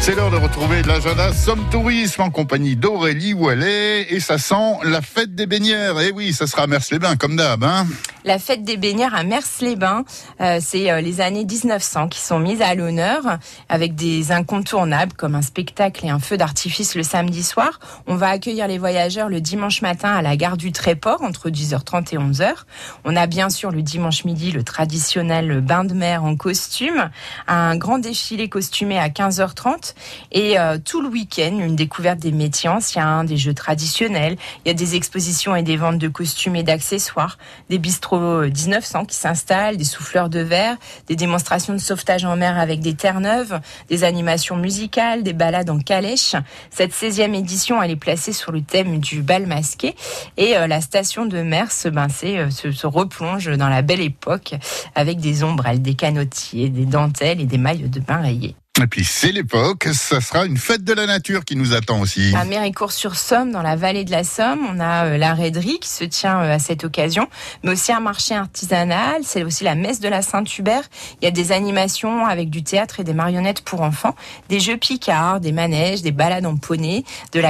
C'est l'heure de retrouver l'agenda Somme Tourisme en compagnie d'Aurélie Wallet et ça sent la fête des baignères. Et eh oui, ça sera à Mers-les-Bains comme d'hab. Hein la fête des baignères à Mers-les-Bains, euh, c'est euh, les années 1900 qui sont mises à l'honneur avec des incontournables comme un spectacle et un feu d'artifice le samedi soir. On va accueillir les voyageurs le dimanche matin à la gare du Tréport entre 10h30 et 11h. On a bien sûr le dimanche midi le traditionnel bain de mer en costume, un grand défilé costumé à 15h30 et euh, tout le week-end une découverte des métiers anciens, des jeux traditionnels. Il y a des expositions et des ventes de costumes et d'accessoires, des bistrots 1900 qui s'installent, des souffleurs de verre, des démonstrations de sauvetage en mer avec des terres neuves, des animations musicales, des balades en calèche. Cette 16e édition, elle est placée sur le thème du bal masqué et euh, la station de Mers ben, euh, se, se replonge dans la belle époque avec des ombrelles, des canotiers, des dentelles et des mailles de bain rayées. Et puis c'est l'époque, ça sera une fête de la nature qui nous attend aussi. À Méricourt-sur-Somme, dans la vallée de la Somme, on a euh, la raiderie qui se tient euh, à cette occasion, mais aussi un marché artisanal, c'est aussi la messe de la Saint-Hubert. Il y a des animations avec du théâtre et des marionnettes pour enfants, des jeux picards, des manèges, des balades en poney, de la